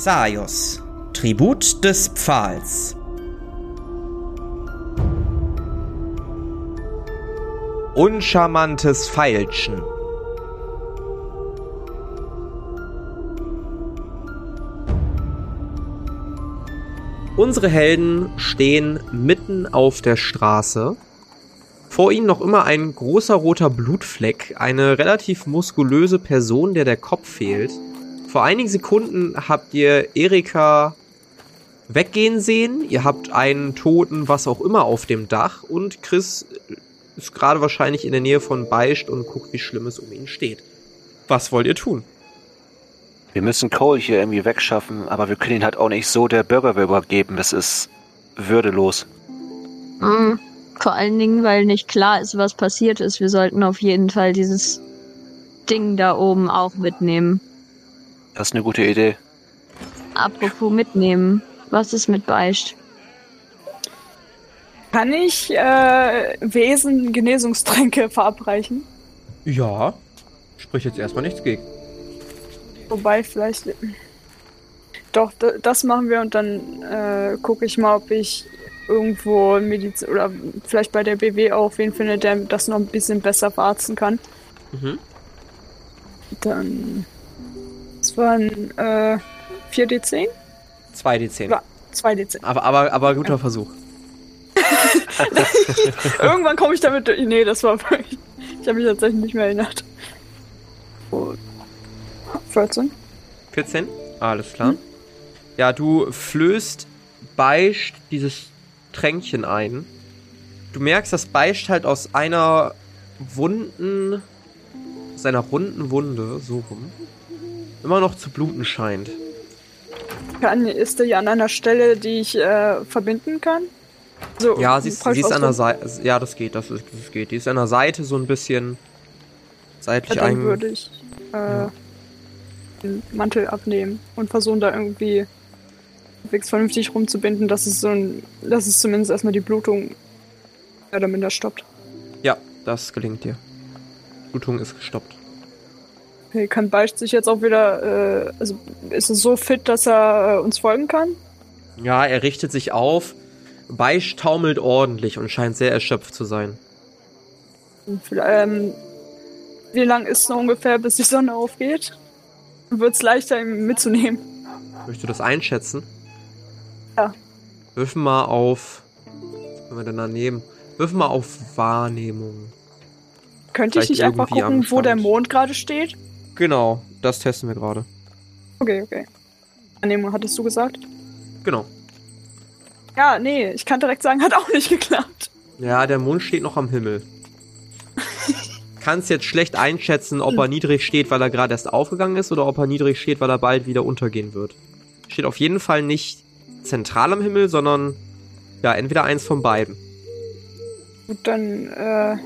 Xaios, Tribut des Pfahls. Uncharmantes Feilschen. Unsere Helden stehen mitten auf der Straße. Vor ihnen noch immer ein großer roter Blutfleck, eine relativ muskulöse Person, der der Kopf fehlt. Vor einigen Sekunden habt ihr Erika weggehen sehen. Ihr habt einen Toten, was auch immer, auf dem Dach. Und Chris ist gerade wahrscheinlich in der Nähe von Beischt und guckt, wie schlimm es um ihn steht. Was wollt ihr tun? Wir müssen Cole hier irgendwie wegschaffen, aber wir können ihn halt auch nicht so der Bürgerwehr übergeben. Das ist würdelos. Mhm. Vor allen Dingen, weil nicht klar ist, was passiert ist. Wir sollten auf jeden Fall dieses Ding da oben auch mitnehmen. Das ist eine gute Idee. Apropos mitnehmen. Was ist mit Beicht? Kann ich äh, Wesen Genesungstränke verabreichen? Ja. Sprich jetzt erstmal nichts gegen. Wobei vielleicht. Doch, das machen wir und dann äh, gucke ich mal, ob ich irgendwo Medizin oder vielleicht bei der BW auch wen finde, der das noch ein bisschen besser verarzten kann. Mhm. Dann. Waren äh, 4D10? 2D10. 2D10. Aber, aber, aber guter ja. Versuch. Irgendwann komme ich damit durch. Nee, das war wirklich. Ich habe mich tatsächlich nicht mehr erinnert. 14. 14? Alles klar. Hm? Ja, du flößt Beischt dieses Tränkchen ein. Du merkst, dass Beischt halt aus einer wunden, seiner runden Wunde, so rum, immer noch zu bluten scheint. Kann, ist die an einer Stelle, die ich äh, verbinden kann? So, ja, sie ist, sie ist an der Seite. Ja, das geht, das, ist, das geht. Die ist an der Seite so ein bisschen seitlich ja, dann würde ich äh, ja. den Mantel abnehmen und versuchen da irgendwie vernünftig rumzubinden, dass es so ein, dass es zumindest erstmal die Blutung mehr oder minder stoppt. Ja, das gelingt dir. Blutung ist gestoppt. Okay, kann Beicht sich jetzt auch wieder, äh, also ist es so fit, dass er äh, uns folgen kann? Ja, er richtet sich auf Beisch taumelt ordentlich und scheint sehr erschöpft zu sein. Ähm, wie lang ist es noch ungefähr, bis die Sonne aufgeht? Wird es leichter, ihn mitzunehmen? Möchtest du das einschätzen? Ja. Würfen mal auf. Was wir denn da nehmen? Würfen mal auf Wahrnehmung. Könnte ich nicht einfach gucken, wo der Mond gerade steht? Genau, das testen wir gerade. Okay, okay. Wahrnehmung hattest du gesagt? Genau. Ja, nee, ich kann direkt sagen, hat auch nicht geklappt. Ja, der Mond steht noch am Himmel. Kannst jetzt schlecht einschätzen, ob er niedrig steht, weil er gerade erst aufgegangen ist, oder ob er niedrig steht, weil er bald wieder untergehen wird. Steht auf jeden Fall nicht zentral am Himmel, sondern ja, entweder eins von beiden. Gut, dann, äh,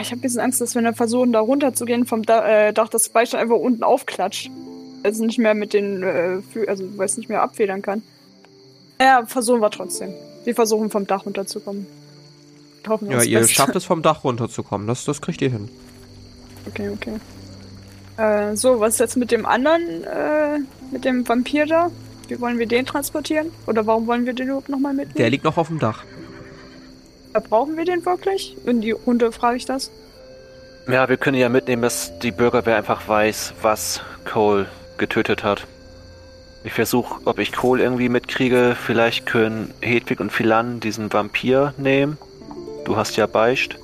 ich habe ein bisschen Angst, dass wenn wir versuchen, da runterzugehen vom da äh, Dach, das Beistand einfach unten aufklatscht. Also nicht mehr mit den, äh, also weil es nicht mehr abfedern kann. Ja, versuchen wir trotzdem. Wir versuchen vom Dach runterzukommen. Hoffen ja, ihr Beste. schafft es vom Dach runterzukommen. Das, das kriegt ihr hin. Okay, okay. Äh, so, was ist jetzt mit dem anderen, äh, mit dem Vampir da? Wie wollen wir den transportieren? Oder warum wollen wir den überhaupt nochmal mitnehmen? Der liegt noch auf dem Dach. Brauchen wir den wirklich? In die Runde frage ich das. Ja, wir können ja mitnehmen, dass die Bürgerwehr einfach weiß, was Cole getötet hat. Ich versuche, ob ich Kohl irgendwie mitkriege. Vielleicht können Hedwig und Philan diesen Vampir nehmen. Du hast ja Beicht.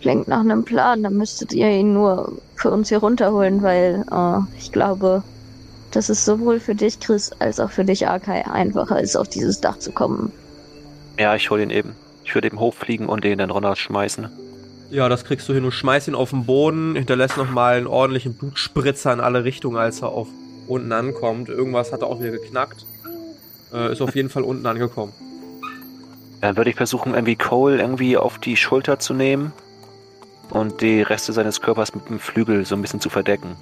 Klingt nach einem Plan. Dann müsstet ihr ihn nur für uns hier runterholen, weil äh, ich glaube, dass es sowohl für dich, Chris, als auch für dich, Arkai, einfacher ist, auf dieses Dach zu kommen. Ja, ich hol ihn eben. Ich würde eben hochfliegen und den dann runterschmeißen. Ja, das kriegst du hin. Du schmeißt ihn auf den Boden, hinterlässt nochmal einen ordentlichen Blutspritzer in alle Richtungen, als er auf unten ankommt. Irgendwas hat er auch wieder geknackt. Äh, ist auf jeden Fall unten angekommen. Dann würde ich versuchen, irgendwie Cole irgendwie auf die Schulter zu nehmen und die Reste seines Körpers mit dem Flügel so ein bisschen zu verdecken.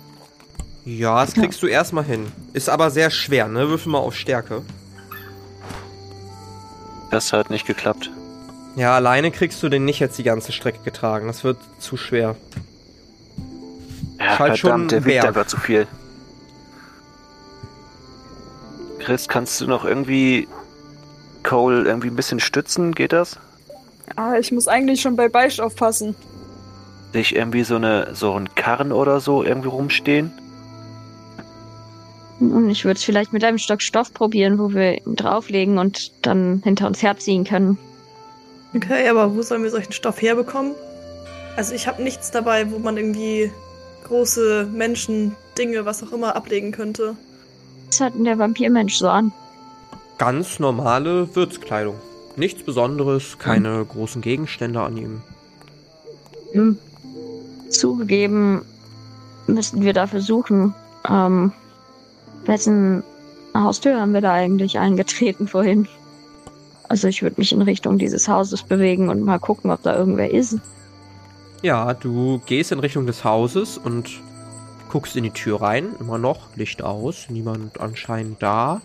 Ja, das kriegst du erstmal hin. Ist aber sehr schwer, ne? Würfel mal auf Stärke. Das hat nicht geklappt. Ja, alleine kriegst du den nicht jetzt die ganze Strecke getragen. Das wird zu schwer. Ja, halt verdammt, der wiegt einfach zu viel. Chris, kannst du noch irgendwie Cole irgendwie ein bisschen stützen? Geht das? Ah, ich muss eigentlich schon bei Beisch aufpassen. Sich irgendwie so eine so ein Karren oder so irgendwie rumstehen? Und ich würde es vielleicht mit einem Stock Stoff probieren, wo wir ihn drauflegen und dann hinter uns herziehen können. Okay, aber wo sollen wir solchen Stoff herbekommen? Also ich habe nichts dabei, wo man irgendwie große Menschen, Dinge, was auch immer ablegen könnte. Was hat denn der Vampirmensch so an? Ganz normale Wirtskleidung. Nichts Besonderes, keine großen Gegenstände an ihm. Hm. Zugegeben müssten wir dafür suchen. Ähm, wessen Haustür haben wir da eigentlich eingetreten vorhin? Also ich würde mich in Richtung dieses Hauses bewegen und mal gucken, ob da irgendwer ist. Ja, du gehst in Richtung des Hauses und guckst in die Tür rein. Immer noch Licht aus, niemand anscheinend da.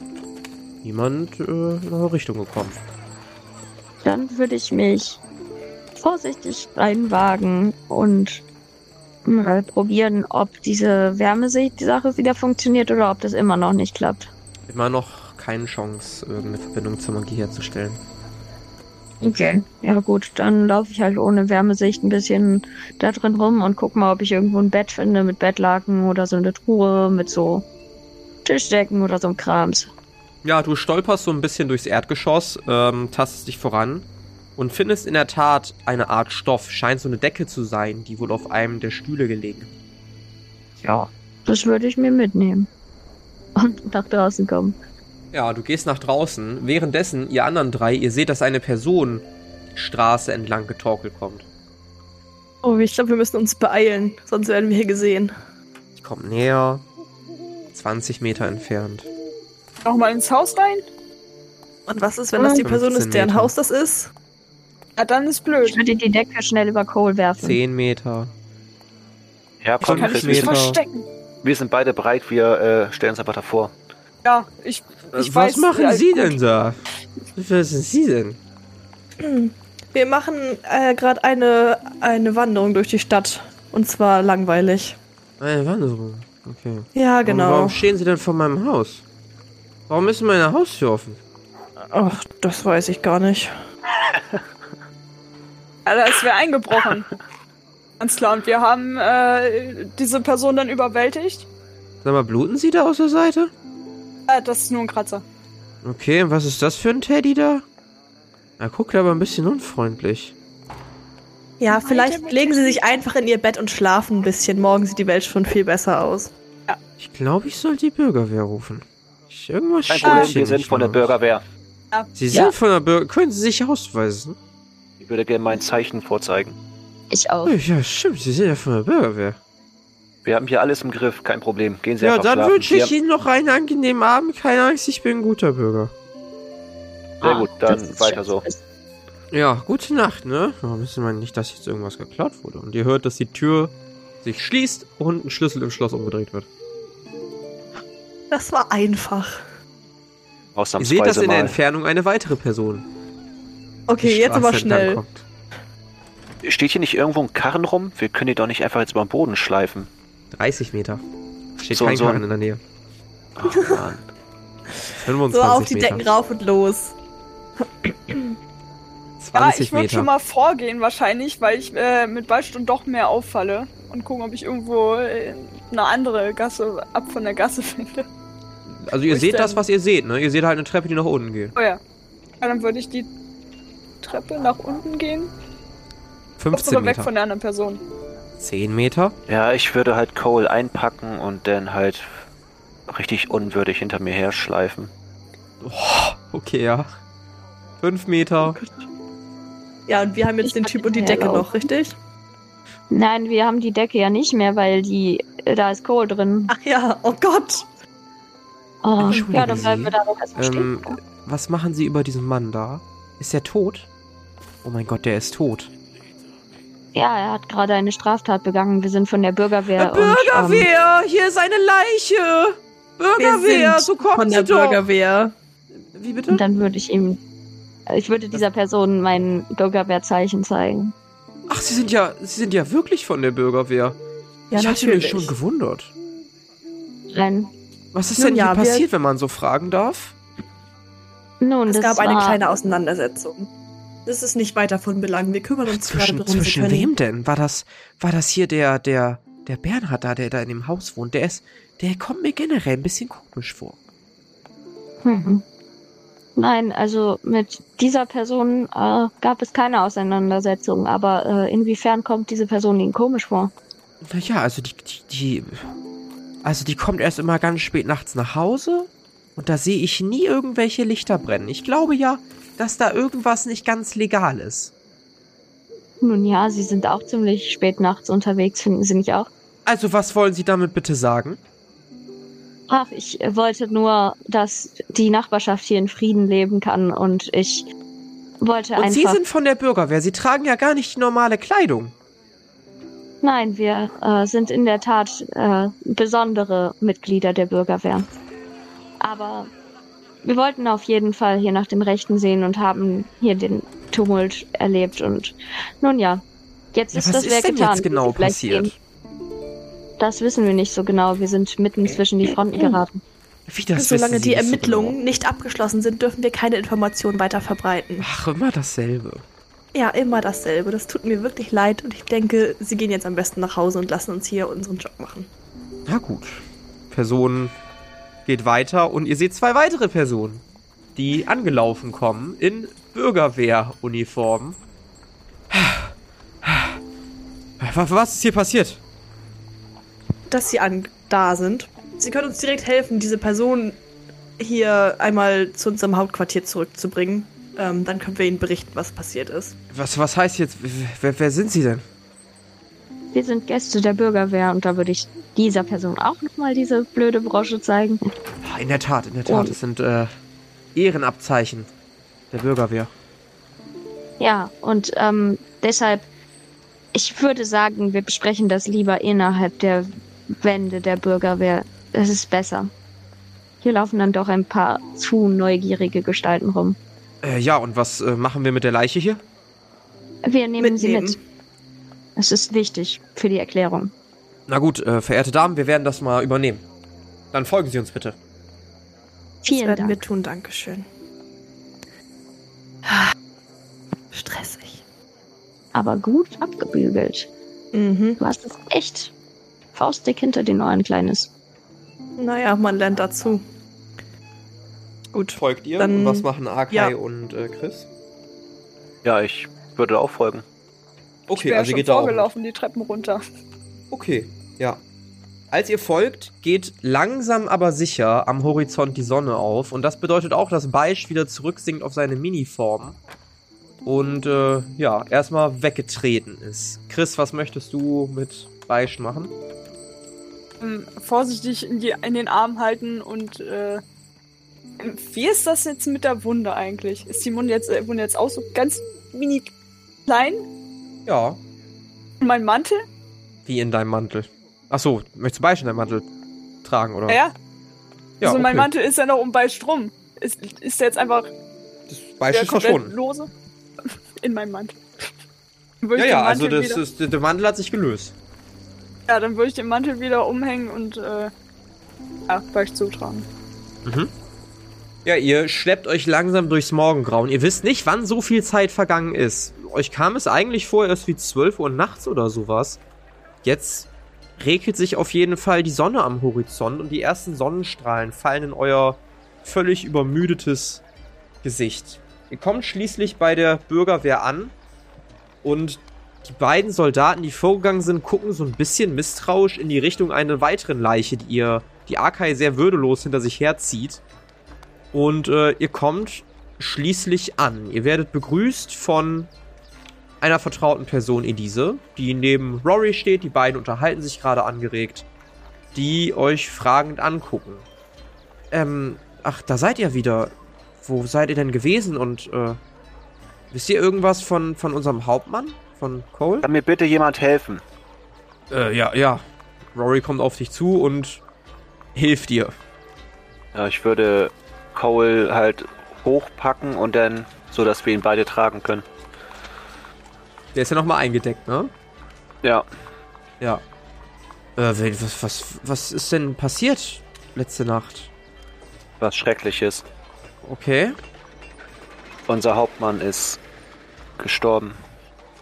Niemand äh, in eure Richtung gekommen. Dann würde ich mich vorsichtig reinwagen und mal probieren, ob diese Wärmesicht-Sache wieder funktioniert oder ob das immer noch nicht klappt. Immer noch keine Chance, irgendeine Verbindung zur Magie herzustellen. Okay. Ja gut, dann laufe ich halt ohne Wärmesicht ein bisschen da drin rum und guck mal, ob ich irgendwo ein Bett finde mit Bettlaken oder so eine Truhe mit so Tischdecken oder so einem Krams. Ja, du stolperst so ein bisschen durchs Erdgeschoss, ähm, tastest dich voran und findest in der Tat eine Art Stoff. Scheint so eine Decke zu sein, die wohl auf einem der Stühle gelegen. Ja. Das würde ich mir mitnehmen. Und nach draußen kommen. Ja, du gehst nach draußen. Währenddessen, ihr anderen drei, ihr seht, dass eine Person die Straße entlang getorkelt kommt. Oh, ich glaube, wir müssen uns beeilen, sonst werden wir hier gesehen. Die kommt näher. 20 Meter entfernt. Auch mal ins Haus rein? Und was ist, wenn das die Person 15 ist, deren Meter. Haus das ist? Ja, dann ist blöd. Ich würde die Decke schnell über Cole werfen. 10 Meter. Ja, komm, Kann ich Chris, mich wir, Meter. verstecken? wir sind beide bereit, wir äh, stellen uns einfach davor. Ja, ich, ich Was weiß. machen ja, Sie gut. denn da? Was sind Sie denn? Wir machen äh, gerade eine, eine Wanderung durch die Stadt. Und zwar langweilig. Eine Wanderung. Okay. Ja, Und genau. warum stehen Sie denn vor meinem Haus? Warum ist meine Haustür offen? Ach, das weiß ich gar nicht. Alter, es wäre eingebrochen. Ganz klar. Und wir haben äh, diese Person dann überwältigt. Sag mal, bluten Sie da aus der Seite? Äh, das ist nur ein Kratzer. Okay, und was ist das für ein Teddy da? Er guckt aber ein bisschen unfreundlich. Ja, vielleicht legen Sie sich einfach in Ihr Bett und schlafen ein bisschen. Morgen sieht die Welt schon viel besser aus. Ich glaube, ich soll die Bürgerwehr rufen. Ich, irgendwas Kein Problem, hier wir sind von der. Bürgerwehr. Sie sind Ja. von der Bürger... Können Sie sich ausweisen? Ich würde gerne mein Zeichen vorzeigen. Ich auch. Ja, stimmt. Sie sind ja von der Bürgerwehr. Wir haben hier alles im Griff, kein Problem. Gehen Sie Ja, einfach dann schlafen. wünsche ich Wir- Ihnen noch einen angenehmen Abend. Keine Angst, ich bin ein guter Bürger. Sehr gut, dann Ah, das ist weiter so. Ja, gute Nacht, ne? Wir wissen mal nicht, dass jetzt irgendwas geklaut wurde. Und ihr hört, dass die Tür sich schließt und ein Schlüssel im Schloss umgedreht wird. Das war einfach. Ihr seht, dass in der. Entfernung eine weitere Person Okay, jetzt aber schnell. kommt. Steht hier nicht irgendwo ein Karren rum? Wir können die doch nicht einfach jetzt über den Boden schleifen. 30 Meter. Steht So, kein so. Karren in der Nähe. Ach, Mann. 25 So auf die Meter. Decken rauf und los. 20 Ja, ich würde Meter. schon mal vorgehen wahrscheinlich, weil ich äh, mit Ballstunden doch mehr auffalle. Und gucken, ob ich irgendwo äh, eine andere Gasse ab von der Gasse finde. also ihr Wo seht das, was ihr seht, ne? Ihr seht halt eine Treppe, die nach unten geht. Oh ja. ja dann würde ich die Treppe nach unten gehen. Doch 15 sogar weg Meter. von der anderen Person. 10 Meter. Ja, ich würde halt Cole einpacken und dann halt richtig unwürdig hinter mir her schleifen. Okay, ja. 5 Meter. Ja, und wir haben jetzt Ich den Typ und die Decke noch, laufen. richtig? Nein, wir haben die Decke ja nicht mehr, weil die da ist Cole drin. Ach ja, oh Gott. Oh, ja, dann bleiben wir da doch erstmal Ähm, stehen. was machen Sie über diesen Mann da? Ist er tot? Oh mein Gott, der ist tot. Ja, er hat gerade eine Straftat begangen. Wir sind von der Bürgerwehr. Und, ähm, Bürgerwehr! Hier ist eine Leiche! Wir sind von der Bürgerwehr. Wie bitte? und dann würde ich ihm. Ich würde dieser Person mein Bürgerwehrzeichen zeigen. Ach, Sie sind ja, Sie sind ja wirklich von der Bürgerwehr. Ja, ich hatte mich natürlich. schon gewundert. Nein. Was ist Nun denn ja, hier wir- passiert, wenn man so fragen darf? Nun, Es das gab eine kleine Auseinandersetzung. Das ist nicht weiter von Belang. Wir kümmern uns gerade Zwischen, darum, wir zwischen wem denn? War das, war das hier der, der, der Bernhard da, der da in dem Haus wohnt? Der ist, der kommt mir generell ein bisschen komisch vor. Mhm. Nein, also mit dieser Person äh, gab es keine Auseinandersetzung, aber äh, inwiefern kommt diese Person Ihnen komisch vor? Naja, also die, die, die, also die kommt erst immer ganz spät nachts nach Hause und da sehe ich nie irgendwelche Lichter brennen. Ich glaube ja, dass da irgendwas nicht ganz legal ist. Nun ja, Sie sind auch ziemlich spät nachts unterwegs, finden Sie nicht auch? Also was wollen Sie damit bitte sagen? Ach, ich wollte nur, dass die Nachbarschaft hier in Frieden leben kann und ich wollte Und einfach. Sie sind von der Bürgerwehr. Sie tragen ja gar nicht die normale Kleidung. Nein, wir äh, sind in der Tat äh, besondere Mitglieder der Bürgerwehr. Aber wir wollten auf jeden Fall hier nach dem Rechten sehen und haben hier den Tumult erlebt. Und nun ja, jetzt Ja, ist was das ist Werk denn getan. jetzt genau wie Sie vielleicht passiert? sehen. Das wissen wir nicht so genau. Wir sind mitten zwischen die Fronten geraten. Wie das Solange die nicht so Ermittlungen genau? nicht abgeschlossen sind, dürfen wir keine Informationen weiter verbreiten. Ach, immer dasselbe. Ja, immer dasselbe. Das tut mir wirklich leid und ich denke, sie gehen jetzt am besten nach Hause und lassen uns hier unseren Job machen. Na gut. Person geht weiter und ihr seht zwei weitere Personen, die angelaufen kommen in Bürgerwehruniformen. Was ist hier passiert? Dass sie an da sind. Sie können uns direkt helfen, diese Person hier einmal zu unserem Hauptquartier zurückzubringen. Ähm, dann können wir ihnen berichten, was passiert ist. Was, was heißt jetzt? Wer, wer sind Sie denn? Wir sind Gäste der Bürgerwehr und da würde ich dieser Person auch nochmal diese blöde Brosche zeigen. Ah, In der Tat, in der Tat. Und- Es sind äh, Ehrenabzeichen der Bürgerwehr. Ja, und ähm, deshalb, ich würde sagen, wir besprechen das lieber innerhalb der Wände der Bürgerwehr. Das ist besser. Hier laufen dann doch ein paar zu neugierige Gestalten rum. Äh, ja, und was äh, machen wir mit der Leiche hier? Wir nehmen sie Mitnehmen. mit. Es ist wichtig für die Erklärung. Na gut, äh, verehrte Damen, wir werden das mal übernehmen. Dann folgen Sie uns bitte. Das Vielen werden Dank. wir tun, Dankeschön. Stressig. Aber gut abgebügelt. Mhm. Du hast es echt faustdick hinter den Ohren, Kleines. Naja, man lernt dazu. Gut. Folgt ihr? Dann- und was machen Arkai ja. und äh, Chris? Ja, ich würde auch folgen. Ich Okay, wäre also schon geht vorgelaufen, die Treppen runter. Okay, ja. Als ihr folgt, geht langsam aber sicher am Horizont die Sonne auf. Und das bedeutet auch, dass Beisch wieder zurücksinkt auf seine Miniform. Und äh, ja, erstmal weggetreten ist. Chris, was möchtest du mit Beisch machen? Ähm, vorsichtig in, die, in den Arm halten und äh, wie ist das jetzt mit der Wunde eigentlich? Ist die Wunde jetzt, äh, Wunde jetzt auch so ganz mini klein? Ja, Und mein Mantel? wie in deinem Mantel. Achso, möchtest du Beisch in deinem Mantel tragen, oder? Ja. ja also mein okay. Mantel ist ja noch um bei Strom. Ist, ist der jetzt einfach Das Beisch ist verschwunden. lose? In meinem Mantel. Ja, ja, also das, ist, der Mantel hat sich gelöst. Ja, dann würde ich den Mantel wieder umhängen und äh, ja, Beisch zutragen. Mhm. Ja, ihr schleppt euch langsam durchs Morgengrauen. Ihr wisst nicht, wann so viel Zeit vergangen ist. Euch kam es eigentlich vor, erst wie 12 Uhr nachts oder sowas. Jetzt regelt sich auf jeden Fall die Sonne am Horizont und die ersten Sonnenstrahlen fallen in euer völlig übermüdetes Gesicht. Ihr kommt schließlich bei der Bürgerwehr an und die beiden Soldaten, die vorgegangen sind, gucken so ein bisschen misstrauisch in die Richtung einer weiteren Leiche, die ihr, die Arkai sehr würdelos hinter sich herzieht. Und äh, ihr kommt schließlich an. Ihr werdet begrüßt von einer vertrauten Person, Elise, die neben Rory steht. Die beiden unterhalten sich gerade angeregt, die euch fragend angucken. Ähm, ach, da seid ihr wieder. Wo seid ihr denn gewesen? Und äh, wisst ihr irgendwas von, von unserem Hauptmann? Von Cole? Kann mir bitte jemand helfen? Äh, ja, ja. Rory kommt auf dich zu und hilft dir. Ja, ich würde Cole halt hochpacken und dann, so dass wir ihn beide tragen können. Der ist ja nochmal eingedeckt, ne? Ja, Ja. Äh, was, was, was ist denn passiert letzte Nacht? was Schreckliches. Okay. Unser Hauptmann ist gestorben.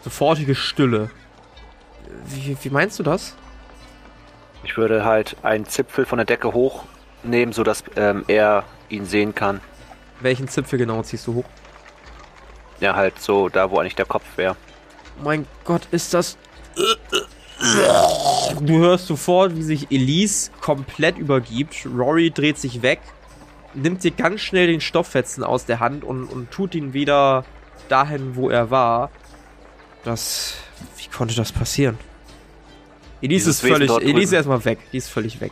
Sofortige Stille. Wie, wie meinst du das? Ich würde halt einen Zipfel von der Decke hochnehmen, sodass ähm, er ihn sehen kann. Welchen Zipfel genau ziehst du hoch? Ja, halt so da, wo eigentlich der Kopf wäre. Mein Gott, ist das. Du hörst sofort, wie sich Elise komplett übergibt. Rory dreht sich weg, nimmt dir ganz schnell den Stofffetzen aus der Hand und, und tut ihn wieder dahin, wo er war. Das. Wie konnte das passieren? Elise Dieses ist völlig. Elise erstmal weg. Die ist völlig weg.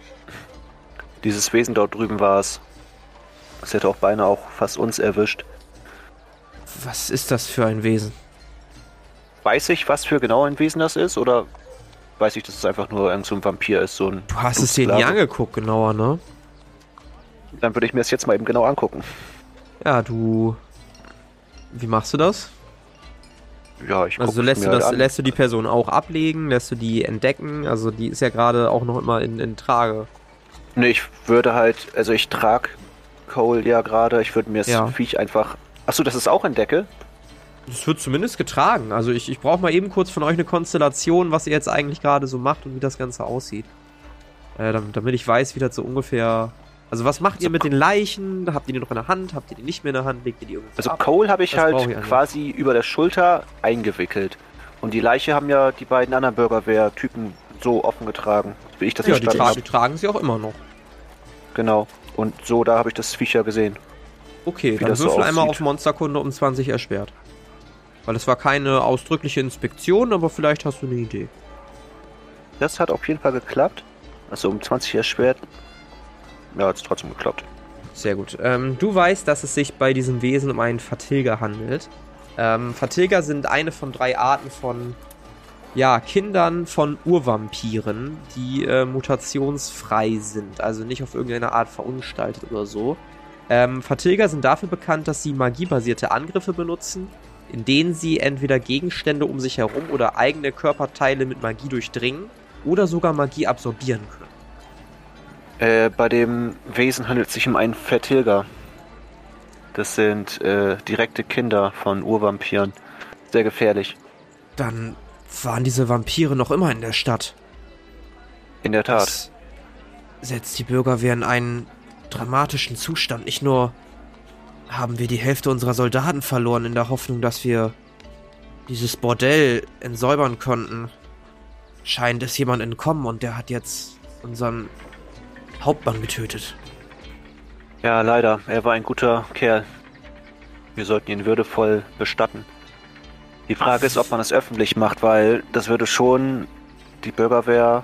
Dieses Wesen dort drüben war es. Es hätte auch beinahe auch fast uns erwischt. Was ist das für ein Wesen? Weiß ich, was für genau ein Wesen das ist? Oder weiß ich, dass es einfach nur irgend so ein Vampir ist? So ein Du hast es dir nie angeguckt, genauer, ne? Dann würde ich mir das jetzt mal eben genau angucken. Ja, du. Wie machst du das? Ja, ich Also lässt du das, an. lässt du die Person auch ablegen, lässt du die entdecken? Also die ist ja gerade auch noch immer in, in Trage. Nee, ich würde halt, also ich trage Cole ja gerade, ich würde mir das Ja. Viech einfach. Achso, das ist auch in Das wird zumindest getragen. Also ich, ich brauche mal eben kurz von euch eine Konstellation, was ihr jetzt eigentlich gerade so macht und wie das Ganze aussieht. Äh, damit, damit ich weiß, wie das so ungefähr. Also was macht ihr mit den Leichen? Habt ihr die noch in der Hand? Habt ihr die nicht mehr in der Hand? Legt ihr die irgendwo Also ab? Cole habe ich Das brauch halt ich eigentlich. quasi über der Schulter eingewickelt. Und die Leiche haben ja die beiden anderen Bürgerwehr-Typen so offen getragen, wie ich das Ja, die, verstanden tra habe. die tragen sie auch immer noch. Genau. Und so, da habe ich das Viech ja gesehen. Okay, dann das so würfel einmal aussieht. auf Monsterkunde um 20 erschwert. Weil es war keine ausdrückliche Inspektion, aber vielleicht hast du eine Idee. Das hat auf jeden Fall geklappt. Also um 20 erschwert. Ja, hat es trotzdem geklappt. Sehr gut. Ähm, du weißt, dass es sich bei diesem Wesen um einen Vertilger handelt. Ähm, Vertilger sind eine von drei Arten von ja, Kindern von Urvampiren, die äh, mutationsfrei sind, also nicht auf irgendeine Art verunstaltet oder so. Ähm, Vertilger sind dafür bekannt, dass sie magiebasierte Angriffe benutzen, in denen sie entweder Gegenstände um sich herum oder eigene Körperteile mit Magie durchdringen oder sogar Magie absorbieren können. Äh, bei dem Wesen handelt es sich um einen Vertilger. Das sind äh, direkte Kinder von Urvampiren. Sehr gefährlich. Dann waren diese Vampire noch immer in der Stadt. In der Tat. Das setzt die Bürgerwehr in einen dramatischen Zustand. Nicht nur haben wir die Hälfte unserer Soldaten verloren in der Hoffnung, dass wir dieses Bordell entsäubern konnten. Scheint es jemand entkommen und der hat jetzt unseren Hauptmann getötet. Ja, leider. Er war ein guter Kerl. Wir sollten ihn würdevoll bestatten. Die Frage ist, ob man es öffentlich macht, weil das würde schon die Bürgerwehr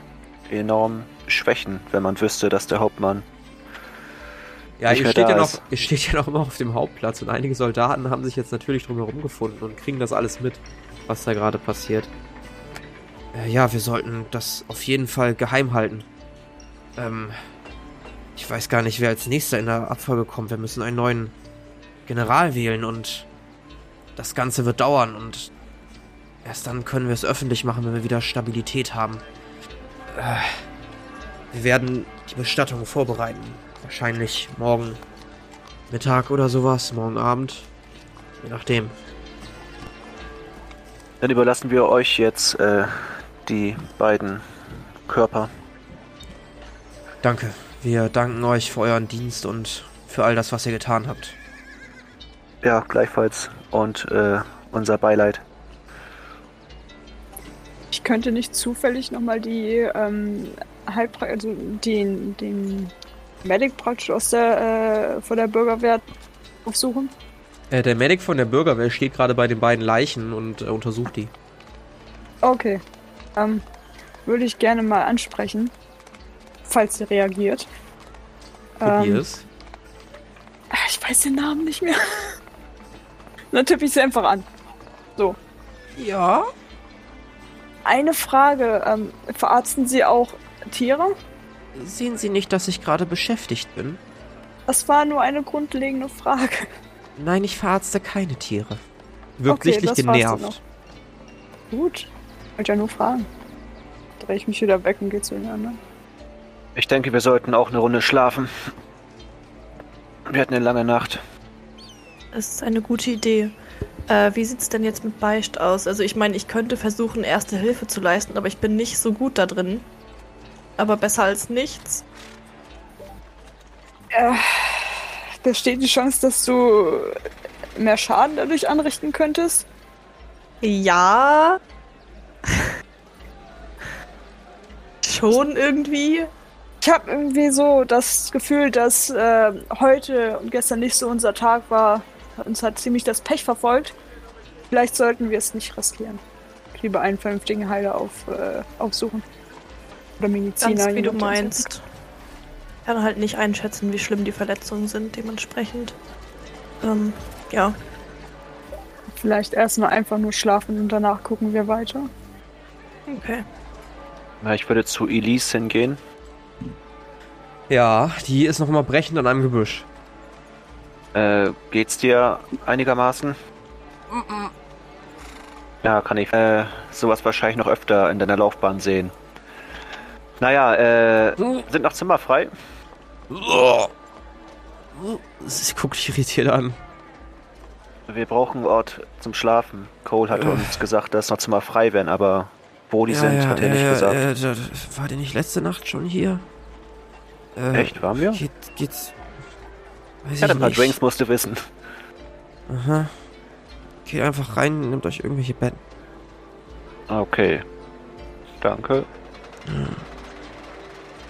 enorm schwächen, wenn man wüsste, dass der Hauptmann. Ja, ihr steht, ja noch, ihr steht ja noch immer auf dem Hauptplatz und einige Soldaten haben sich jetzt natürlich drumherum gefunden und kriegen das alles mit, was da gerade passiert. Äh, ja, wir sollten das auf jeden Fall geheim halten. Ähm, ich weiß gar nicht, wer als nächster in der Abfolge kommt. Wir müssen einen neuen General wählen und das Ganze wird dauern und erst dann können wir es öffentlich machen, wenn wir wieder Stabilität haben. Äh, wir werden die Bestattung vorbereiten. Wahrscheinlich morgen Mittag oder sowas, morgen Abend. Je nachdem. Dann überlassen wir euch jetzt äh, die beiden Körper. Danke. Wir danken euch für euren Dienst und für all das, was ihr getan habt. Ja, gleichfalls. Und äh, unser Beileid. Ich könnte nicht zufällig nochmal die ähm, Heilpra also den, den Medic praktisch aus der äh, von der Bürgerwehr aufsuchen. Äh, der Medic von der Bürgerwehr steht gerade bei den beiden Leichen und äh, untersucht die. Okay. Ähm, würde ich gerne mal ansprechen, falls sie reagiert. Probier Ähm, ah, ich weiß den Namen nicht mehr. Dann tippe ich sie einfach an. So. Ja? Eine Frage. Ähm, verarzten Sie auch Tiere? Sehen Sie nicht, dass ich gerade beschäftigt bin? Das war nur eine grundlegende Frage. Nein, ich verarzte keine Tiere. Wirkt Okay, sichtlich das genervt. noch. Gut. Wollte ja nur fragen. Dreh ich mich wieder weg und gehe zu den anderen. Ich denke, wir sollten auch eine Runde schlafen. Wir hatten eine lange Nacht. Es ist eine gute Idee. Äh, wie sieht's denn jetzt mit Beicht aus? Also ich meine, ich könnte versuchen, erste Hilfe zu leisten, aber ich bin nicht so gut da drin. Aber besser als nichts. Äh, besteht die Chance, dass du mehr Schaden dadurch anrichten könntest? Ja. Schon irgendwie. Ich habe irgendwie so das Gefühl, dass äh, heute und gestern nicht so unser Tag war. Uns hat ziemlich das Pech verfolgt. Vielleicht sollten wir es nicht riskieren. Lieber einen vernünftigen Heiler auf, äh, aufsuchen. Oder Mediziner. Ganz wie du meinst. Ich kann halt nicht einschätzen, wie schlimm die Verletzungen sind, dementsprechend. Ähm, ja. Vielleicht erstmal einfach nur schlafen und danach gucken wir weiter. Okay. Na, ich würde zu Elise hingehen. Ja, die ist noch immer brechend an einem Gebüsch. Äh, geht's dir einigermaßen? Ja, kann ich äh, sowas wahrscheinlich noch öfter in deiner Laufbahn sehen. Naja, äh, sind noch Zimmer frei? Sie guckt dich irritiert an. Wir brauchen einen Ort zum Schlafen. Cole hatte uns gesagt, dass noch Zimmer frei wären, aber wo die sind, hat er nicht gesagt. äh, da- da- war der nicht letzte Nacht schon hier? Äh, Echt, waren wir? Geht, geht's. Weiß Ich hatte ich ein paar nicht. Drinks, musste wissen. Aha. Geht einfach rein, nehmt euch irgendwelche Betten. Okay. Danke.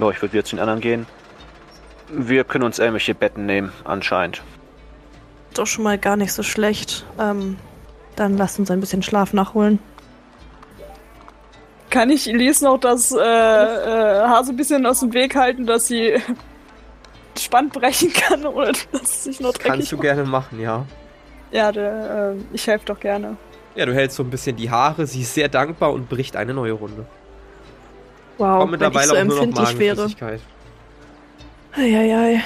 Ja, ich würde wieder zu den anderen gehen. Wir können uns irgendwelche Betten nehmen, anscheinend. Doch schon mal gar nicht so schlecht. Ähm, dann lasst uns ein bisschen Schlaf nachholen. Kann ich Elise noch das äh, äh, Haar so ein bisschen aus dem Weg halten, dass sie Spann brechen kann oder dass es sich noch dreckig Kannst du macht? gerne machen, ja. Ja, der, äh, ich helfe doch gerne. Ja, du hältst so ein bisschen die Haare, sie ist sehr dankbar und bricht eine neue Runde. Wow, Kommt wenn ich mittlerweile so auch nur noch empfindlich wäre. Magenflüssigkeit. Eieiei.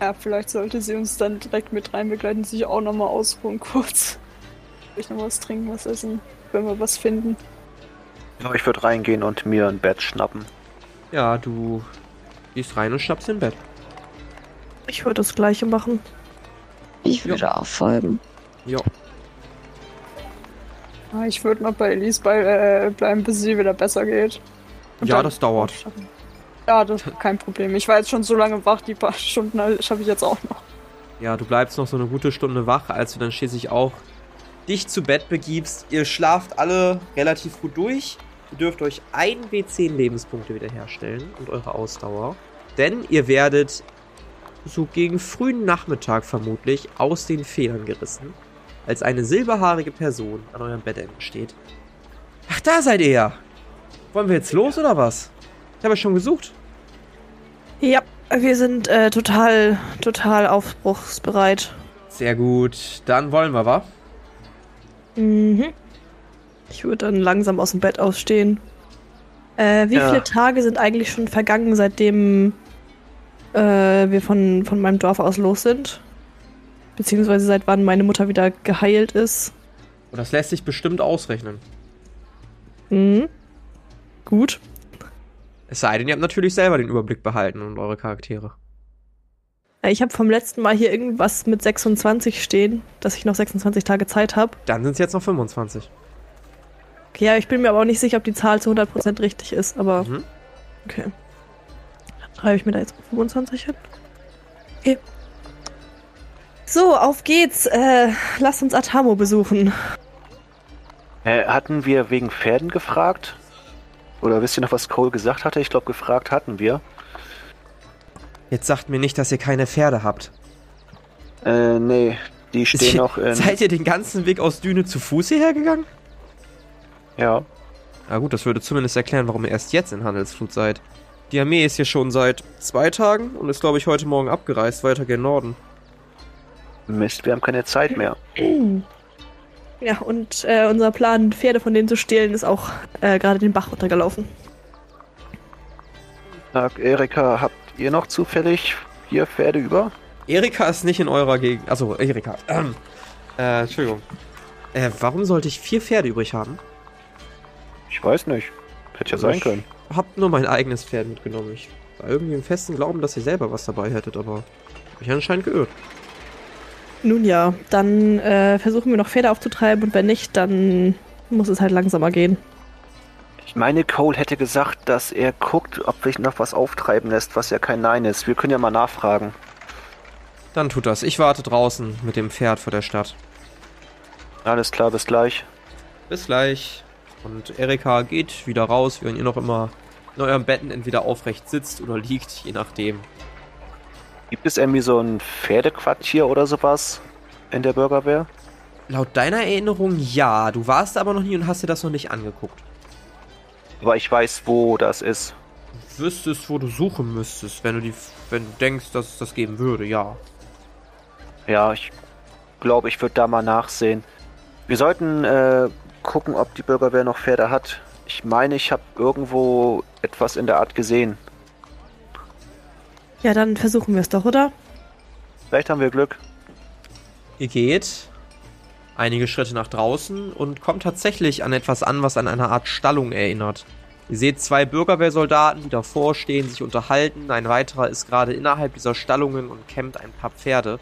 Ja, vielleicht sollte sie uns dann direkt mit rein begleiten, sich auch nochmal ausruhen kurz. Vielleicht noch was trinken, was essen, wenn wir was finden. Ja, ich würde reingehen und mir ein Bett schnappen. Ja, du gehst rein und schnappst in Bett. Ich würde das gleiche machen. Ich würde auch folgen. Ja. Ah, Ich würde noch bei Elise bei, äh, bleiben, bis es ihr wieder besser geht. Und Ja, das dauert. Ja, das ist kein Problem. Ich war jetzt schon so lange wach, die paar Stunden schaffe ich jetzt auch noch. Ja, du bleibst noch so eine gute Stunde wach, als du dann schließlich auch dich zu Bett begibst. Ihr schlaft alle relativ gut durch. Ihr dürft euch ein W10 Lebenspunkte wiederherstellen und eure Ausdauer. Denn ihr werdet so gegen frühen Nachmittag vermutlich aus den Federn gerissen, als eine silberhaarige Person an eurem Bettende steht. Ach, da seid ihr ja. Wollen wir jetzt los oder was? Ich habe euch schon gesucht. Ja, wir sind äh, total, total aufbruchsbereit. Sehr gut. Dann wollen wir, wa? Mhm. Ich würde dann langsam aus dem Bett ausstehen. Äh, wie Ja. viele Tage sind eigentlich schon vergangen, seitdem äh, wir von, von meinem Dorf aus los sind? Beziehungsweise seit wann meine Mutter wieder geheilt ist? Und das lässt sich bestimmt ausrechnen. Mhm. Gut. Es sei denn, ihr habt natürlich selber den Überblick behalten und eure Charaktere. Ich habe vom letzten Mal hier irgendwas mit 26 stehen, dass ich noch 26 Tage Zeit habe. Dann sind es jetzt noch 25. Okay, ja, ich bin mir aber auch nicht sicher, ob die Zahl zu 100% richtig ist, aber Mhm. okay. Dann schreibe ich mir da jetzt 25 hin. Okay. So, auf geht's. Äh, lass uns Atamo besuchen. Äh, hatten wir wegen Pferden gefragt? Oder wisst ihr noch, was Cole gesagt hatte? Ich glaube, gefragt hatten wir. Jetzt sagt mir nicht, dass ihr keine Pferde habt. Äh, nee. Die stehen noch in. Seid ihr den ganzen Weg aus Düne zu Fuß hierher gegangen? Ja. Na gut, das würde zumindest erklären, warum ihr erst jetzt in Handelsflut seid. Die Armee ist hier schon seit zwei Tagen und ist, glaube ich, heute Morgen abgereist, weiter gen Norden. Mist, wir haben keine Zeit mehr. Ja, und äh, unser Plan, Pferde von denen zu stehlen, ist auch äh, gerade den Bach runtergelaufen. Sag, Erika, habt ihr noch zufällig vier Pferde über? Erika ist nicht in eurer Gegend. Also, Erika. Ähm, äh, Entschuldigung. Äh, warum sollte ich vier Pferde übrig haben? Ich weiß nicht. Hätte ja sein können. Hab nur mein eigenes Pferd mitgenommen. Ich war irgendwie im festen Glauben, dass ihr selber was dabei hättet, aber hab mich anscheinend geirrt. Nun ja, dann äh, versuchen wir noch Pferde aufzutreiben und wenn nicht, dann muss es halt langsamer gehen. Ich meine, Cole hätte gesagt, dass er guckt, ob sich noch was auftreiben lässt, was ja kein Nein ist. Wir können ja mal nachfragen. Dann tut das. Ich warte draußen mit dem Pferd vor der Stadt. Alles klar, bis gleich. Bis gleich. Und Erika geht wieder raus, während ihr noch immer in eurem Betten entweder aufrecht sitzt oder liegt, je nachdem. Gibt es irgendwie so ein Pferdequartier oder sowas in der Bürgerwehr? Laut deiner Erinnerung ja. Du warst aber noch nie und hast dir das noch nicht angeguckt. Aber ich weiß, wo das ist. Du wüsstest, wo du suchen müsstest, wenn du die, wenn du denkst, dass es das geben würde, ja. Ja, ich glaube, ich würde da mal nachsehen. Wir sollten äh, gucken, ob die Bürgerwehr noch Pferde hat. Ich meine, ich habe irgendwo etwas in der Art gesehen. Ja, dann versuchen wir es doch, oder? Vielleicht haben wir Glück. Ihr geht einige Schritte nach draußen und kommt tatsächlich an etwas an, was an eine Art Stallung erinnert. Ihr seht zwei Bürgerwehrsoldaten, die davor stehen, sich unterhalten. Ein weiterer ist gerade innerhalb dieser Stallungen und kämmt ein paar Pferde.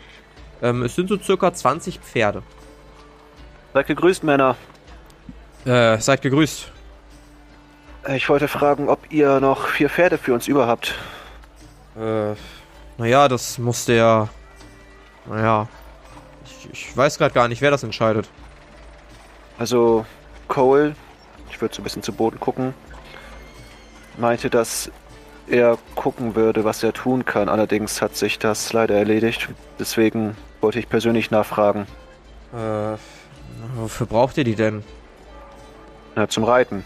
Ähm, es sind so circa 20 Pferde. Seid gegrüßt, Männer. Äh, seid gegrüßt. Ich wollte fragen, ob ihr noch vier Pferde für uns über habt. Äh, naja, das muss der. Naja. Ich, ich weiß gerade gar nicht, wer das entscheidet. Also, Cole, ich würde so ein bisschen zu Boden gucken, meinte, dass er gucken würde, was er tun kann. Allerdings hat sich das leider erledigt. Deswegen wollte ich persönlich nachfragen. Äh, wofür braucht ihr die denn? Na, zum Reiten.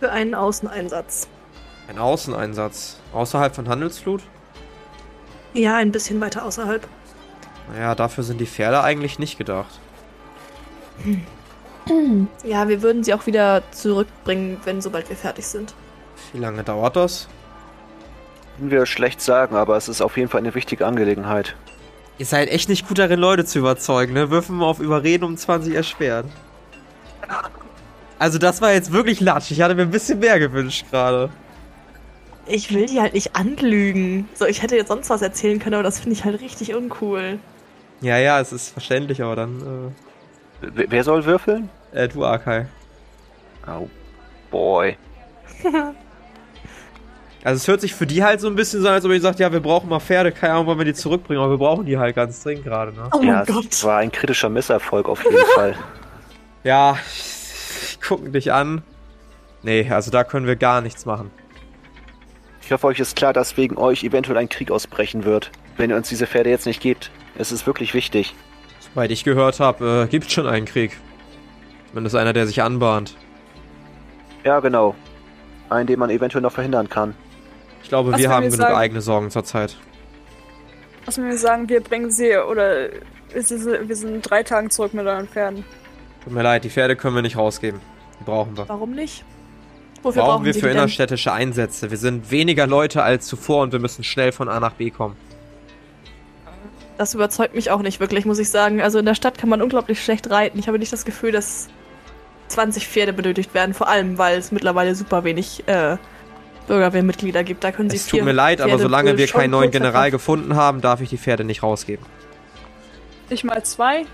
Für einen Außeneinsatz. Ein Außeneinsatz. Außerhalb von Handelsflut? Ja, ein bisschen weiter außerhalb. Naja, dafür sind die Pferde eigentlich nicht gedacht. Ja, wir würden sie auch wieder zurückbringen, wenn sobald wir fertig sind. Wie lange dauert das? Können wir schlecht sagen, aber es ist auf jeden Fall eine wichtige Angelegenheit. Ihr seid echt nicht gut darin, Leute zu überzeugen, ne? Würfen wir auf Überreden um 20 erschwert. Also das war jetzt wirklich latsch. Ich hatte mir ein bisschen mehr gewünscht gerade. Ich will die halt nicht anlügen. So, ich hätte jetzt sonst was erzählen können, aber das finde ich halt richtig uncool. Ja, ja, es ist verständlich, aber dann, W wer soll würfeln? äh, äh du Arkai. Oh, boy. Also es hört sich für die halt so ein bisschen so an, als ob ihr sagt, ja, wir brauchen mal Pferde, keine Ahnung, wollen wir die zurückbringen, aber wir brauchen die halt ganz dringend gerade, ne? Oh ja, mein Gott. es war ein kritischer Misserfolg auf jeden Fall. Ja, ich gucken dich an. Nee, also da können wir gar nichts machen. Ich hoffe, euch ist klar, dass wegen euch eventuell ein Krieg ausbrechen wird, wenn ihr uns diese Pferde jetzt nicht gebt. Es ist wirklich wichtig. Soweit ich gehört habe, äh, gibt schon einen Krieg. Zumindest einer, der sich anbahnt. Ja, genau. Einen, den man eventuell noch verhindern kann. Ich glaube, Was wir haben wir genug sagen? eigene Sorgen zurzeit. Was wir sagen, wir bringen sie oder wir sind in drei Tagen zurück mit euren Pferden. Tut mir leid, die Pferde können wir nicht rausgeben. Die brauchen wir. Warum nicht? Wofür Brauchen brauchen wir für die denn? innerstädtische Einsätze. Wir sind weniger Leute als zuvor und wir müssen schnell von A nach B kommen. Das überzeugt mich auch nicht wirklich, muss ich sagen. Also in der Stadt kann man unglaublich schlecht reiten. Ich habe nicht das Gefühl, dass 20 Pferde benötigt werden, vor allem weil es mittlerweile super wenig äh, Bürgerwehrmitglieder gibt. Da können Sie Es tut mir leid, aber Pferde solange wohl wir keinen neuen General gefunden haben, darf ich die Pferde nicht rausgeben. Nicht mal zwei.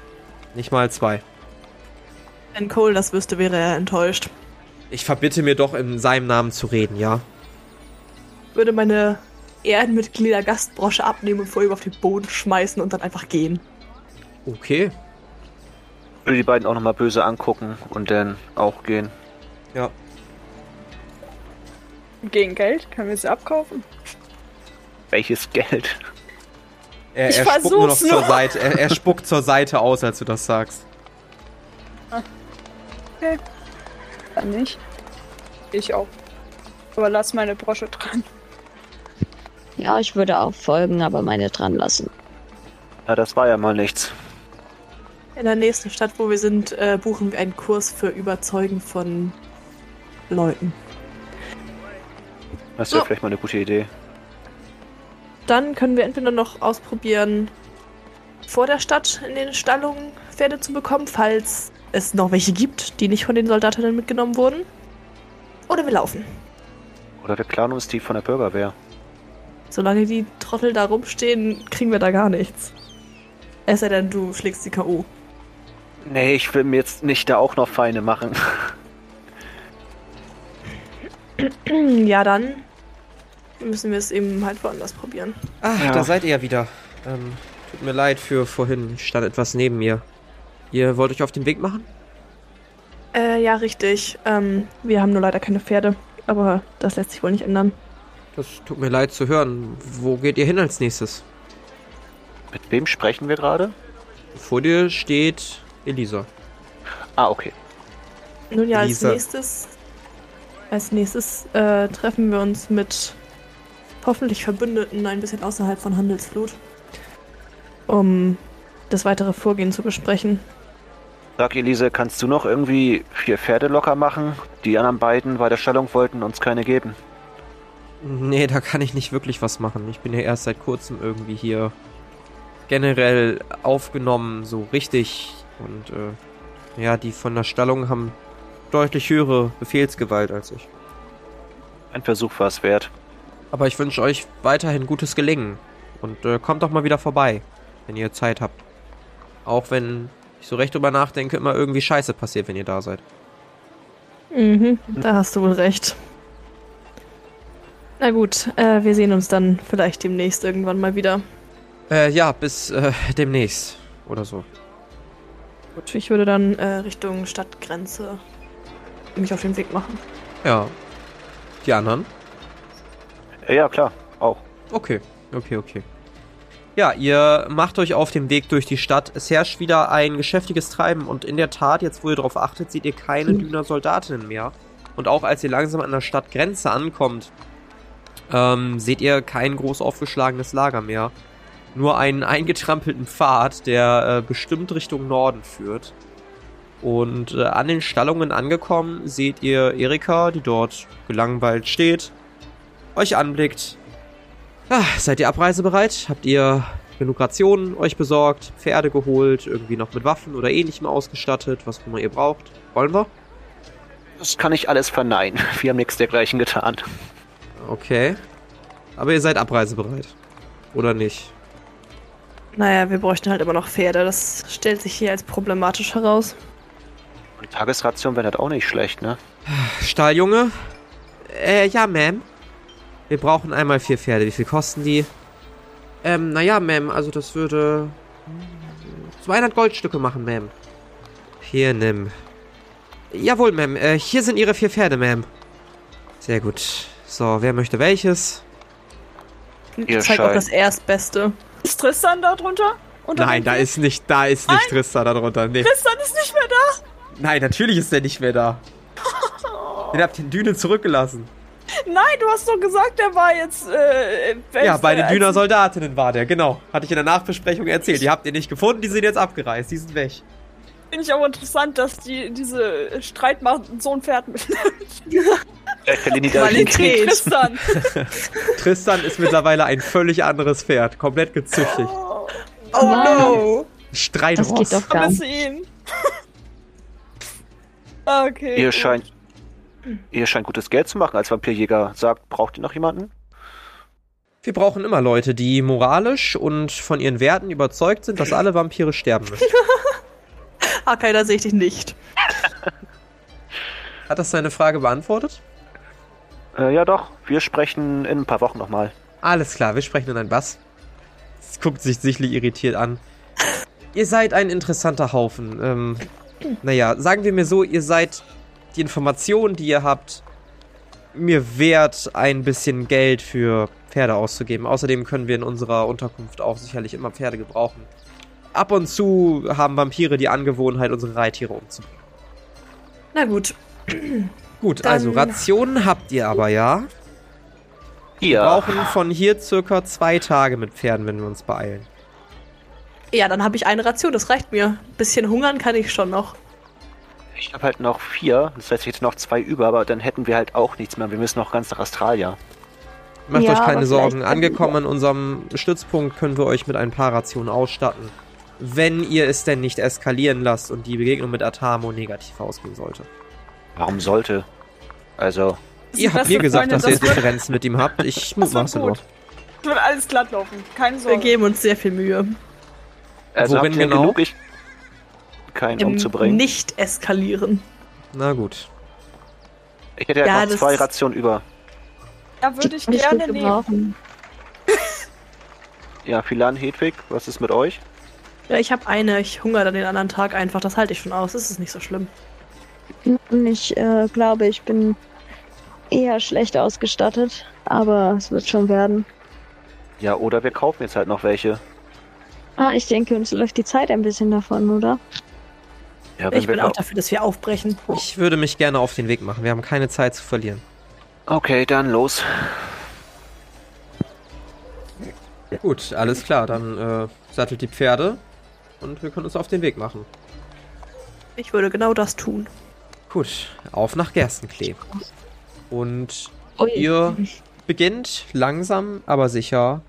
Nicht mal zwei. Wenn Cole das wüsste, wäre er enttäuscht. Ich verbitte mir doch in seinem Namen zu reden, ja? Würde meine Ehrenmitglieder Gastbrosche abnehmen und vor ihm auf den Boden schmeißen und dann einfach gehen. Okay. Würde die beiden auch nochmal böse angucken und dann auch gehen. Ja. Gegen Geld können wir sie abkaufen. Welches Geld? Er, Ich er spuckt nur noch versuch's zur nur. Seite. Er, er spuckt zur Seite aus, als du das sagst. Dann nicht. Ich auch. Aber lass meine Brosche dran. Ja, ich würde auch folgen, aber meine dran lassen. Ja, das war ja mal nichts. In der nächsten Stadt, wo wir sind, äh, buchen wir einen Kurs für Überzeugen von Leuten. Das wäre So. vielleicht mal eine gute Idee. Dann können wir entweder noch ausprobieren, vor der Stadt in den Stallungen Pferde zu bekommen, falls es noch welche gibt, die nicht von den Soldatinnen mitgenommen wurden. Oder wir laufen. Oder wir klauen uns die von der Bürgerwehr. Solange die Trottel da rumstehen, kriegen wir da gar nichts. Es sei denn, du schlägst die K.O. Nee, ich will mir jetzt nicht da auch noch Feinde machen. Ja, dann müssen wir es eben halt woanders probieren. Ah, Ja. da seid ihr ja wieder. Ähm, tut mir leid für vorhin. Ich stand etwas neben mir. Ihr wollt euch auf den Weg machen? Äh, ja, richtig. Ähm, wir haben nur leider keine Pferde. Aber das lässt sich wohl nicht ändern. Das tut mir leid zu hören. Wo geht ihr hin als nächstes? Mit wem sprechen wir gerade? Vor dir steht Elisa. Ah, okay. Nun ja, als Lisa. nächstes. Als nächstes äh, treffen wir uns mit hoffentlich Verbündeten ein bisschen außerhalb von Handelsflut. Um das weitere Vorgehen zu besprechen. Sag Elise, kannst du noch irgendwie vier Pferde locker machen? Die anderen beiden bei der Stellung wollten uns keine geben. Nee, da kann ich nicht wirklich was machen. Ich bin ja erst seit kurzem irgendwie hier generell aufgenommen, so richtig. Und äh, ja, die von der Stallung haben deutlich höhere Befehlsgewalt als ich. Ein Versuch war es wert. Aber ich wünsche euch weiterhin gutes Gelingen. Und äh, kommt doch mal wieder vorbei, wenn ihr Zeit habt. Auch wenn ich so recht drüber nachdenke, immer irgendwie Scheiße passiert, wenn ihr da seid. Mhm, da hast du wohl recht. Na gut, äh, wir sehen uns dann vielleicht demnächst irgendwann mal wieder. Äh, ja, bis äh, demnächst. Oder so. Gut, ich würde dann äh, Richtung Stadtgrenze mich auf den Weg machen. Ja. Die anderen? Ja, ja, klar, auch. Okay, okay, okay. Ja, ihr macht euch auf dem Weg durch die Stadt. Es herrscht wieder ein geschäftiges Treiben und in der Tat, jetzt wo ihr darauf achtet, seht ihr keine Düner Soldatinnen mehr. Und auch als ihr langsam an der Stadtgrenze ankommt, ähm, seht ihr kein groß aufgeschlagenes Lager mehr. Nur einen eingetrampelten Pfad, der äh, bestimmt Richtung Norden führt. Und äh, an den Stallungen angekommen, seht ihr Erika, die dort gelangweilt steht, euch anblickt Ah, seid ihr abreisebereit? Habt ihr genug Rationen euch besorgt, Pferde geholt, irgendwie noch mit Waffen oder ähnlichem ausgestattet, was auch immer ihr braucht? Wollen wir? Das kann ich alles verneinen. Wir haben nichts dergleichen getan. Okay. Aber ihr seid abreisebereit. Oder nicht? Naja, wir bräuchten halt immer noch Pferde. Das stellt sich hier als problematisch heraus. Und Tagesration wäre das auch nicht schlecht, ne? Stalljunge? Äh, ja, Ma'am. Wir brauchen einmal vier Pferde. Wie viel kosten die? Ähm, naja, Ma'am, also das würde 200 Goldstücke machen, Ma'am. Hier, nimm. Jawohl, Ma'am. Äh, hier sind Ihre vier Pferde, Ma'am. Sehr gut. So, wer möchte welches? Ihr Zeig auch das Erstbeste. Ist Tristan da drunter? Unter Nein, da ist nicht, da ist nicht Tristan darunter. Nee. Tristan ist nicht mehr da. Nein, natürlich ist der nicht mehr da. Den habt ihr in Düne zurückgelassen. Nein, du hast doch gesagt, der war jetzt. Äh, Ja, bei den Düner Soldatinnen war der, genau. Hatte ich in der Nachbesprechung erzählt. Die habt ihr nicht gefunden, die sind jetzt abgereist, die sind weg. Finde ich aber interessant, dass die diese Streitmacht so ein Pferd mit. Qualität. Tristan. Tristan ist mittlerweile ein völlig anderes Pferd, komplett gezüchtigt. Oh, Oh Nein. no! Das geht Streitross. doch gar nicht. vermisse ihn. okay. Ihr scheint, ihr scheint gutes Geld zu machen als Vampirjäger. Sagt, braucht ihr noch jemanden? Wir brauchen immer Leute, die moralisch und von ihren Werten überzeugt sind, dass alle Vampire sterben müssen. Okay, da sehe ich dich nicht. Hat das seine Frage beantwortet? Äh, ja doch, wir sprechen in ein paar Wochen nochmal. Alles klar, wir sprechen in ein Bass. Es guckt sich sichtlich irritiert an. Ihr seid ein interessanter Haufen. Ähm, naja, sagen wir mir so, ihr seid die Informationen, die ihr habt, mir wert, ein bisschen Geld für Pferde auszugeben. Außerdem können wir in unserer Unterkunft auch sicherlich immer Pferde gebrauchen. Ab und zu haben Vampire die Angewohnheit, unsere Reittiere umzubringen. Na gut. Gut, Dann- also Rationen habt ihr aber, ja? Wir Ihr brauchen von hier circa zwei Tage mit Pferden, wenn wir uns beeilen. Ja, dann habe ich eine Ration, das reicht mir. Bisschen hungern kann ich schon noch. Ich habe halt noch vier, das heißt, ich hätte noch zwei über, aber dann hätten wir halt auch nichts mehr. Wir müssen noch ganz nach Australia. Macht Ja, euch keine Sorgen. Angekommen an unserem Stützpunkt können wir euch mit ein paar Rationen ausstatten. Wenn ihr es denn nicht eskalieren lasst und die Begegnung mit Atamo negativ ausgehen sollte. Warum sollte? Also, ihr habt mir gesagt, Freundin, dass ihr das Differenzen mit ihm habt. Ich mutmaße nur. gut. Wird alles glatt laufen. Keine Wir Sorge. geben uns sehr viel Mühe. Also Worin habt ihr genau? genug, ich keinen Im umzubringen. Nicht eskalieren. Na gut. Ich hätte ja, Ja, noch zwei Rationen über. Ja, würde ich Nicht gerne nehmen. Ja, Philan, Hedwig, was ist mit euch? Ja, ich habe eine. Ich hungere dann den anderen Tag einfach. Das halte ich schon aus. Das ist nicht so schlimm. Ich äh, glaube, ich bin eher schlecht ausgestattet, aber es wird schon werden. Ja, oder wir kaufen jetzt halt noch welche. Ah, ich denke, uns läuft die Zeit ein bisschen davon, oder? Ja, Ich bin auch dafür, dass wir aufbrechen. Ich würde mich gerne auf den Weg machen. Wir haben keine Zeit zu verlieren. Okay, dann los. Gut, alles klar. Dann äh, sattelt die Pferde und wir können uns auf den Weg machen. Ich würde genau das tun. Gut, auf nach Gerstenklee. Und Ui. ihr beginnt langsam, aber sicher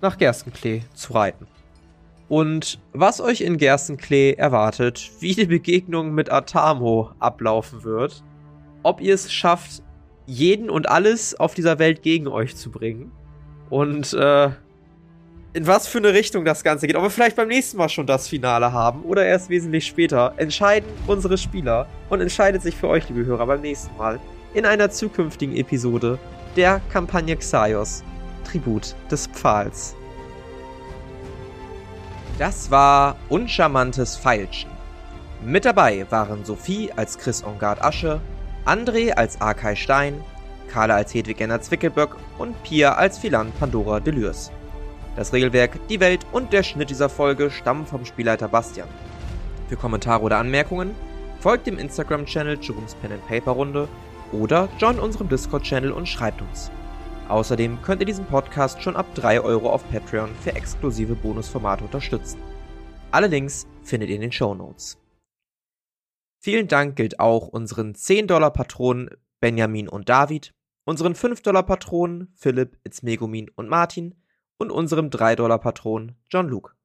nach Gerstenklee zu reiten. Und was euch in Gerstenklee erwartet, wie die Begegnung mit Atamo ablaufen wird, ob ihr es schafft, jeden und alles auf dieser Welt gegen euch zu bringen und äh, in was für eine Richtung das Ganze geht, ob wir vielleicht beim nächsten Mal schon das Finale haben oder erst wesentlich später, entscheiden unsere Spieler und entscheidet sich für euch, liebe Hörer, beim nächsten Mal in einer zukünftigen Episode der Kampagne Xaios, Tribut des Pfahls. Das war Uncharmantes Feilschen. Mit dabei waren Sophie als Chris Ongard Asche, André als Arkay Stein, Carla als Hedwig Enner Zwickelböck und Pia als Philan Pandora Delürs. Das Regelwerk, die Welt und der Schnitt dieser Folge stammen vom Spielleiter Bastian. Für Kommentare oder Anmerkungen folgt dem Instagram-Channel Jerome's Pen and Paper Runde oder join unserem Discord-Channel und schreibt uns. Außerdem könnt ihr diesen Podcast schon ab 3 Euro auf Patreon für exklusive Bonusformate unterstützen. Alle Links findet ihr in den Show Notes. Vielen Dank gilt auch unseren 10-Dollar-Patronen Benjamin und David, unseren 5-Dollar-Patronen Philipp, Itzmegumin und Martin und unserem 3-Dollar-Patron John Luke.